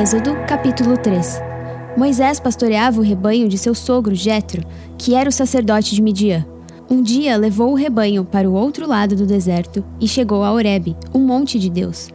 Êxodo, capítulo 3 Moisés pastoreava o rebanho de seu sogro Jetro, que era o sacerdote de Midian. Um dia levou o rebanho para o outro lado do deserto e chegou a Horebe, um monte de Deus.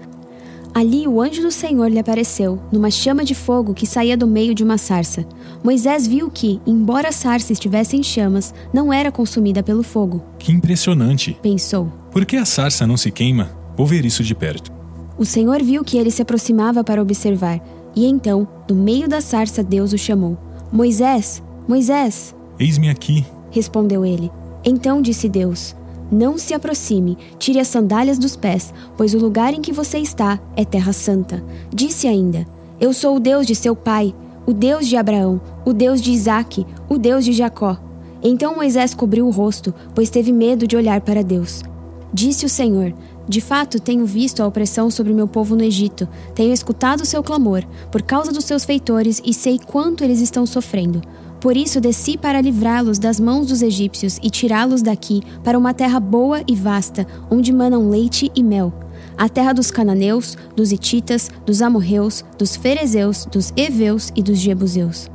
Ali o anjo do Senhor lhe apareceu, numa chama de fogo que saía do meio de uma sarça. Moisés viu que, embora a sarça estivesse em chamas, não era consumida pelo fogo. Que impressionante! Pensou. Por que a sarça não se queima? Vou ver isso de perto. O Senhor viu que ele se aproximava para observar, e então, do meio da sarça, Deus o chamou: Moisés, Moisés! Eis-me aqui, respondeu ele. Então disse Deus: não se aproxime, tire as sandálias dos pés, pois o lugar em que você está é terra santa. Disse ainda: Eu sou o Deus de seu pai, o Deus de Abraão, o Deus de Isaque, o Deus de Jacó. Então Moisés cobriu o rosto, pois teve medo de olhar para Deus. Disse o Senhor: De fato, tenho visto a opressão sobre meu povo no Egito, tenho escutado o seu clamor, por causa dos seus feitores, e sei quanto eles estão sofrendo. Por isso desci para livrá-los das mãos dos egípcios e tirá-los daqui para uma terra boa e vasta, onde manam leite e mel. A terra dos cananeus, dos hititas, dos amorreus, dos ferezeus, dos heveus e dos jebuseus.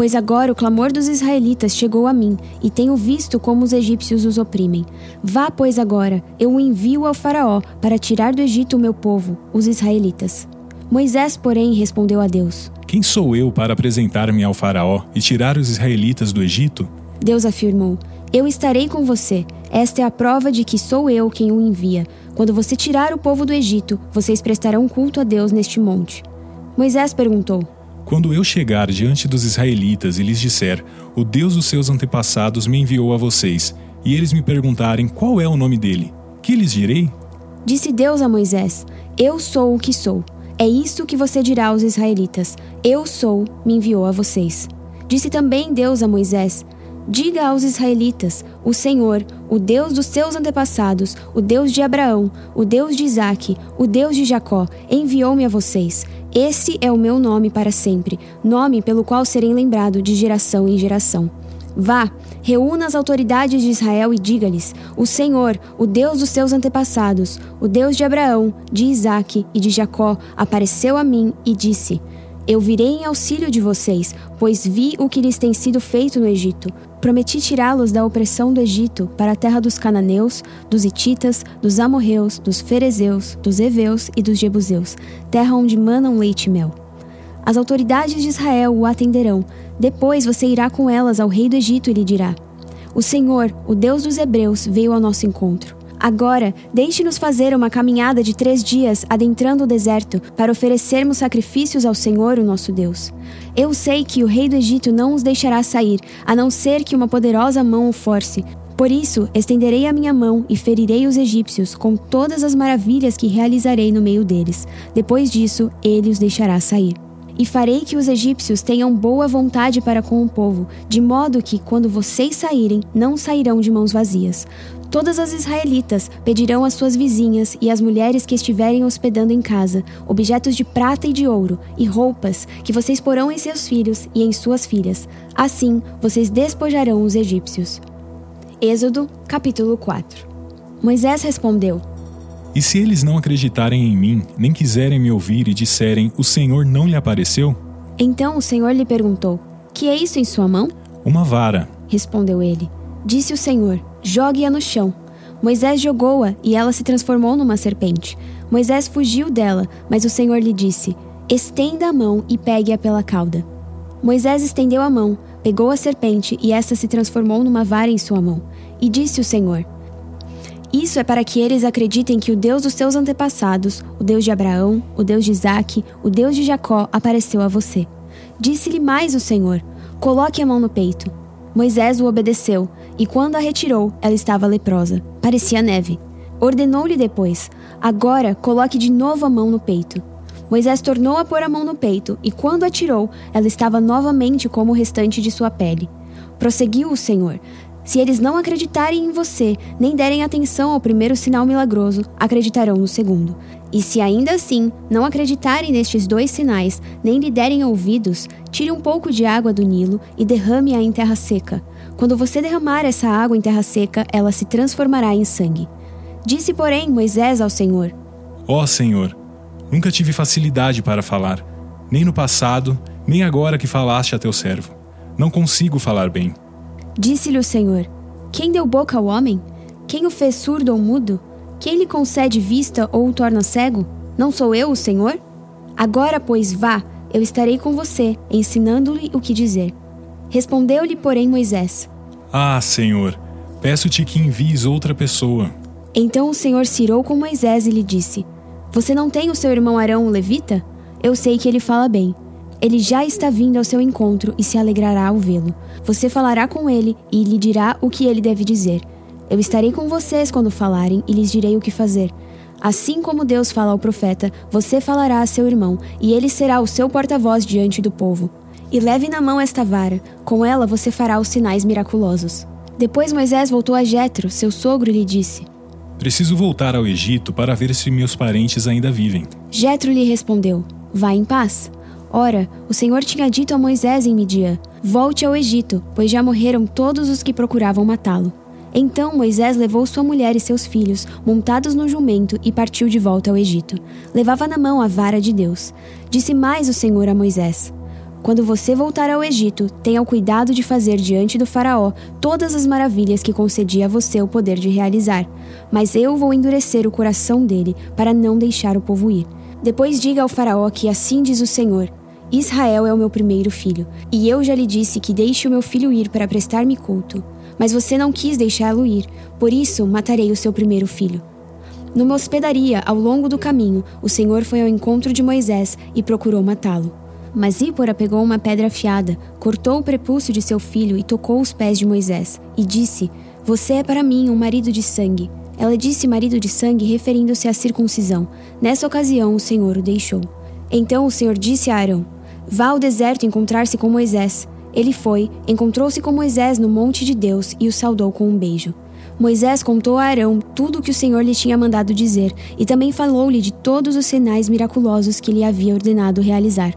Pois agora o clamor dos israelitas chegou a mim, e tenho visto como os egípcios os oprimem. Vá, pois, agora, eu o envio ao Faraó para tirar do Egito o meu povo, os israelitas. Moisés, porém, respondeu a Deus: quem sou eu para apresentar-me ao Faraó e tirar os israelitas do Egito? Deus afirmou: Eu estarei com você. Esta é a prova de que sou eu quem o envia. Quando você tirar o povo do Egito, vocês prestarão culto a Deus neste monte. Moisés perguntou: Quando eu chegar diante dos israelitas e lhes disser: O Deus dos seus antepassados me enviou a vocês, e eles me perguntarem qual é o nome dele, que lhes direi? Disse Deus a Moisés: Eu sou o que sou. É isso que você dirá aos israelitas: Eu sou, me enviou a vocês. Disse também Deus a Moisés: Diga aos israelitas: O Senhor, o Deus dos seus antepassados, o Deus de Abraão, o Deus de Isaque, o Deus de Jacó, enviou-me a vocês. Esse é o meu nome para sempre, nome pelo qual serei lembrado de geração em geração. Vá, reúna as autoridades de Israel e diga-lhes: O Senhor, o Deus dos seus antepassados, o Deus de Abraão, de Isaque e de Jacó, apareceu a mim e disse: Eu virei em auxílio de vocês, pois vi o que lhes tem sido feito no Egito. Prometi tirá-los da opressão do Egito para a terra dos cananeus, dos hititas, dos amorreus, dos ferezeus, dos heveus e dos jebuseus, terra onde manam leite e mel. As autoridades de Israel o atenderão. Depois você irá com elas ao rei do Egito e lhe dirá: O Senhor, o Deus dos Hebreus, veio ao nosso encontro. Agora, deixe-nos fazer uma caminhada de três dias adentrando o deserto para oferecermos sacrifícios ao Senhor, o nosso Deus. Eu sei que o rei do Egito não os deixará sair, a não ser que uma poderosa mão o force. Por isso, estenderei a minha mão e ferirei os egípcios com todas as maravilhas que realizarei no meio deles. Depois disso, ele os deixará sair. E farei que os egípcios tenham boa vontade para com o povo, de modo que, quando vocês saírem, não sairão de mãos vazias. Todas as israelitas pedirão às suas vizinhas e às mulheres que estiverem hospedando em casa objetos de prata e de ouro e roupas que vocês porão em seus filhos e em suas filhas. Assim, vocês despojarão os egípcios. Êxodo, capítulo 4 Moisés respondeu: e se eles não acreditarem em mim, nem quiserem me ouvir e disserem: O Senhor não lhe apareceu? Então o Senhor lhe perguntou: Que é isso em sua mão? Uma vara. Respondeu ele. Disse o Senhor: Jogue-a no chão. Moisés jogou-a e ela se transformou numa serpente. Moisés fugiu dela, mas o Senhor lhe disse: Estenda a mão e pegue-a pela cauda. Moisés estendeu a mão, pegou a serpente e esta se transformou numa vara em sua mão. E disse o Senhor: isso é para que eles acreditem que o Deus dos seus antepassados, o Deus de Abraão, o Deus de Isaque, o Deus de Jacó, apareceu a você. Disse-lhe mais o Senhor: Coloque a mão no peito. Moisés o obedeceu, e quando a retirou, ela estava leprosa. Parecia neve. Ordenou-lhe depois: Agora coloque de novo a mão no peito. Moisés tornou a pôr a mão no peito, e quando a tirou, ela estava novamente como o restante de sua pele. Prosseguiu o Senhor: se eles não acreditarem em você, nem derem atenção ao primeiro sinal milagroso, acreditarão no segundo. E se ainda assim não acreditarem nestes dois sinais, nem lhe derem ouvidos, tire um pouco de água do Nilo e derrame-a em terra seca. Quando você derramar essa água em terra seca, ela se transformará em sangue. Disse, porém, Moisés ao Senhor: Ó oh, Senhor, nunca tive facilidade para falar, nem no passado, nem agora que falaste a teu servo. Não consigo falar bem. Disse-lhe o Senhor: Quem deu boca ao homem? Quem o fez surdo ou mudo? Quem lhe concede vista ou o torna cego? Não sou eu o Senhor? Agora, pois, vá, eu estarei com você, ensinando-lhe o que dizer. Respondeu-lhe, porém, Moisés: Ah, Senhor, peço-te que envies outra pessoa. Então o Senhor se irou com Moisés e lhe disse: Você não tem o seu irmão Arão, o levita? Eu sei que ele fala bem. Ele já está vindo ao seu encontro e se alegrará ao vê-lo. Você falará com ele e lhe dirá o que ele deve dizer. Eu estarei com vocês quando falarem e lhes direi o que fazer. Assim como Deus fala ao profeta, você falará a seu irmão, e ele será o seu porta-voz diante do povo. E leve na mão esta vara, com ela você fará os sinais miraculosos. Depois Moisés voltou a Jetro, seu sogro, e lhe disse: Preciso voltar ao Egito para ver se meus parentes ainda vivem. Jetro lhe respondeu: Vá em paz. Ora, o Senhor tinha dito a Moisés em Midian: Volte ao Egito, pois já morreram todos os que procuravam matá-lo. Então Moisés levou sua mulher e seus filhos, montados no jumento, e partiu de volta ao Egito. Levava na mão a vara de Deus. Disse mais o Senhor a Moisés: quando você voltar ao Egito, tenha o cuidado de fazer diante do Faraó todas as maravilhas que concedi a você o poder de realizar. Mas eu vou endurecer o coração dele para não deixar o povo ir. Depois diga ao Faraó que assim diz o Senhor: Israel é o meu primeiro filho, e eu já lhe disse que deixe o meu filho ir para prestar-me culto. Mas você não quis deixá-lo ir, por isso matarei o seu primeiro filho. Numa hospedaria, ao longo do caminho, o Senhor foi ao encontro de Moisés e procurou matá-lo. Mas Zípora pegou uma pedra afiada, cortou o prepúcio de seu filho e tocou os pés de Moisés, e disse: Você é para mim um marido de sangue. Ela disse marido de sangue, referindo-se à circuncisão. Nessa ocasião, o Senhor o deixou. Então o Senhor disse a Arão: Vá ao deserto encontrar-se com Moisés. Ele foi, encontrou-se com Moisés no monte de Deus e o saudou com um beijo. Moisés contou a Arão tudo o que o Senhor lhe tinha mandado dizer e também falou-lhe de todos os sinais miraculosos que lhe havia ordenado realizar.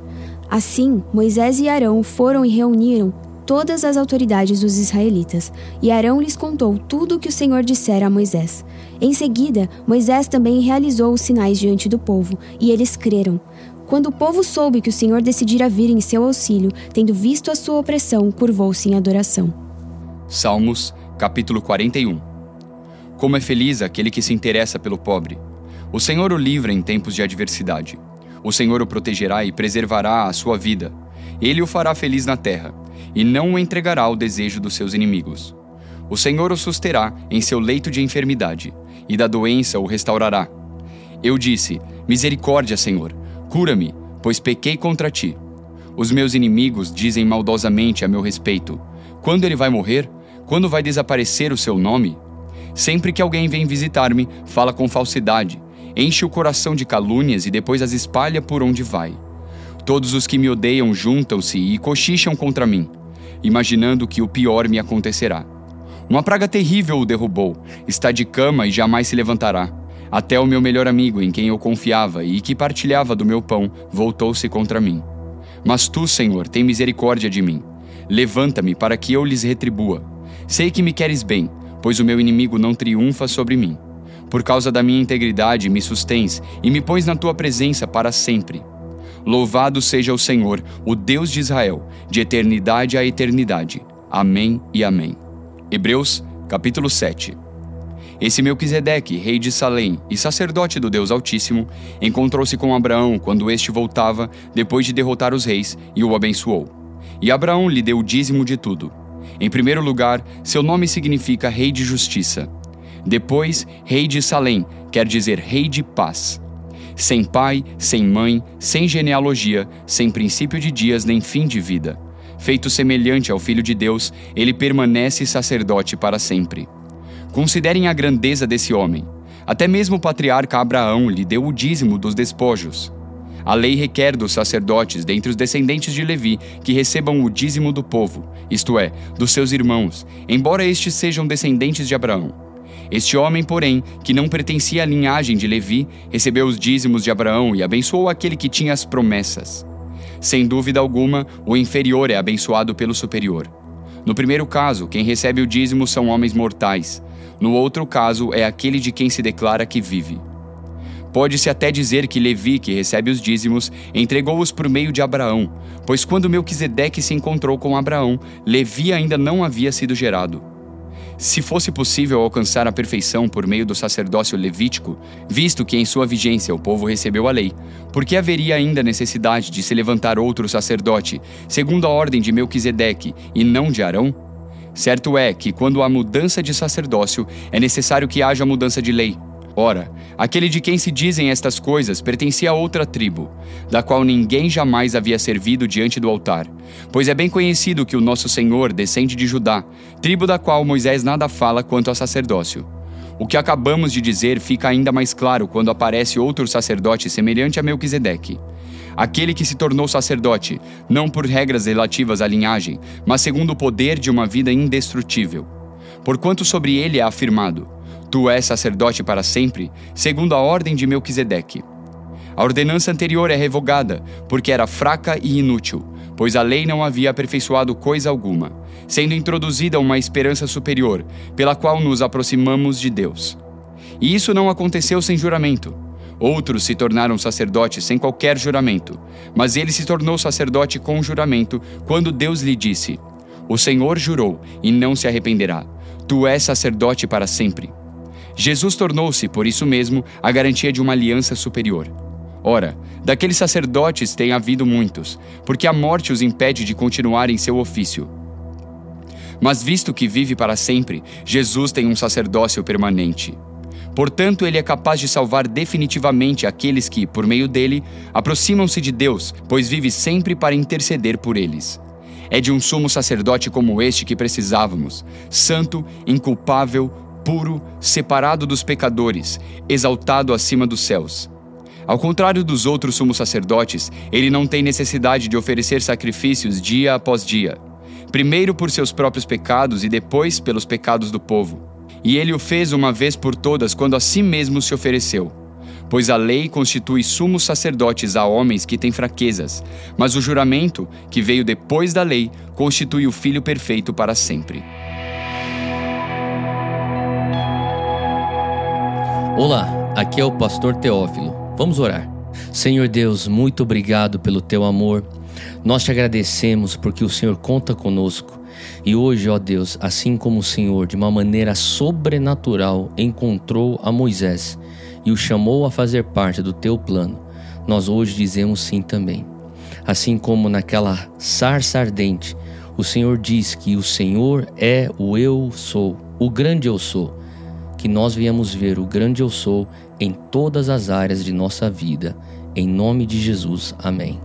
Assim, Moisés e Arão foram e reuniram todas as autoridades dos israelitas, e Arão lhes contou tudo o que o Senhor dissera a Moisés. Em seguida, Moisés também realizou os sinais diante do povo, e eles creram. Quando o povo soube que o Senhor decidira vir em seu auxílio, tendo visto a sua opressão, curvou-se em adoração. Salmos, capítulo 41 Como é feliz aquele que se interessa pelo pobre! O Senhor o livra em tempos de adversidade. O Senhor o protegerá e preservará a sua vida. Ele o fará feliz na terra, e não o entregará ao desejo dos seus inimigos. O Senhor o susterá em seu leito de enfermidade, e da doença o restaurará. Eu disse: Misericórdia, Senhor, cura-me, pois pequei contra ti. Os meus inimigos dizem maldosamente a meu respeito: Quando ele vai morrer? Quando vai desaparecer o seu nome? Sempre que alguém vem visitar-me, fala com falsidade enche o coração de calúnias e depois as espalha por onde vai. Todos os que me odeiam juntam-se e cochicham contra mim, imaginando que o pior me acontecerá. Uma praga terrível o derrubou, está de cama e jamais se levantará. Até o meu melhor amigo, em quem eu confiava e que partilhava do meu pão, voltou-se contra mim. Mas tu, Senhor, tem misericórdia de mim. Levanta-me para que eu lhes retribua. Sei que me queres bem, pois o meu inimigo não triunfa sobre mim. Por causa da minha integridade, me sustens e me pões na tua presença para sempre. Louvado seja o Senhor, o Deus de Israel, de eternidade a eternidade. Amém e amém. Hebreus, capítulo 7. Esse Melquisedeque, rei de Salém e sacerdote do Deus Altíssimo, encontrou-se com Abraão quando este voltava, depois de derrotar os reis, e o abençoou. E Abraão lhe deu o dízimo de tudo. Em primeiro lugar, seu nome significa Rei de Justiça. Depois, rei de Salém, quer dizer rei de paz. Sem pai, sem mãe, sem genealogia, sem princípio de dias nem fim de vida. Feito semelhante ao Filho de Deus, ele permanece sacerdote para sempre. Considerem a grandeza desse homem. Até mesmo o patriarca Abraão lhe deu o dízimo dos despojos. A lei requer dos sacerdotes, dentre os descendentes de Levi, que recebam o dízimo do povo, isto é, dos seus irmãos, embora estes sejam descendentes de Abraão. Este homem, porém, que não pertencia à linhagem de Levi, recebeu os dízimos de Abraão e abençoou aquele que tinha as promessas. Sem dúvida alguma, o inferior é abençoado pelo superior. No primeiro caso, quem recebe o dízimo são homens mortais. No outro caso, é aquele de quem se declara que vive. Pode-se até dizer que Levi, que recebe os dízimos, entregou-os por meio de Abraão, pois quando Melquisedeque se encontrou com Abraão, Levi ainda não havia sido gerado. Se fosse possível alcançar a perfeição por meio do sacerdócio levítico, visto que em sua vigência o povo recebeu a lei, por que haveria ainda necessidade de se levantar outro sacerdote, segundo a ordem de Melquisedeque, e não de Arão? Certo é que, quando há mudança de sacerdócio, é necessário que haja mudança de lei. Ora, aquele de quem se dizem estas coisas pertencia a outra tribo, da qual ninguém jamais havia servido diante do altar. Pois é bem conhecido que o nosso Senhor descende de Judá, tribo da qual Moisés nada fala quanto a sacerdócio. O que acabamos de dizer fica ainda mais claro quando aparece outro sacerdote semelhante a Melquisedeque. Aquele que se tornou sacerdote, não por regras relativas à linhagem, mas segundo o poder de uma vida indestrutível. Porquanto sobre ele é afirmado: Tu és sacerdote para sempre, segundo a ordem de Melquisedeque. A ordenança anterior é revogada, porque era fraca e inútil, pois a lei não havia aperfeiçoado coisa alguma, sendo introduzida uma esperança superior, pela qual nos aproximamos de Deus. E isso não aconteceu sem juramento. Outros se tornaram sacerdotes sem qualquer juramento, mas ele se tornou sacerdote com juramento quando Deus lhe disse: O Senhor jurou e não se arrependerá. Tu és sacerdote para sempre. Jesus tornou-se, por isso mesmo, a garantia de uma aliança superior. Ora, daqueles sacerdotes tem havido muitos, porque a morte os impede de continuar em seu ofício. Mas visto que vive para sempre, Jesus tem um sacerdócio permanente. Portanto, ele é capaz de salvar definitivamente aqueles que, por meio dele, aproximam-se de Deus, pois vive sempre para interceder por eles. É de um sumo sacerdote como este que precisávamos, santo, inculpável, puro, separado dos pecadores, exaltado acima dos céus. Ao contrário dos outros sumos sacerdotes, ele não tem necessidade de oferecer sacrifícios dia após dia, primeiro por seus próprios pecados e depois pelos pecados do povo. E ele o fez uma vez por todas quando a si mesmo se ofereceu. Pois a lei constitui sumos sacerdotes a homens que têm fraquezas, mas o juramento, que veio depois da lei, constitui o Filho perfeito para sempre. Olá, aqui é o pastor Teófilo. Vamos orar. Senhor Deus, muito obrigado pelo teu amor. Nós te agradecemos porque o Senhor conta conosco. E hoje, ó Deus, assim como o Senhor, de uma maneira sobrenatural, encontrou a Moisés e o chamou a fazer parte do teu plano, nós hoje dizemos sim também. Assim como naquela sarça ardente, o Senhor diz que o Senhor é o eu sou, o grande eu sou que nós viemos ver o grande eu sou em todas as áreas de nossa vida. Em nome de Jesus. Amém.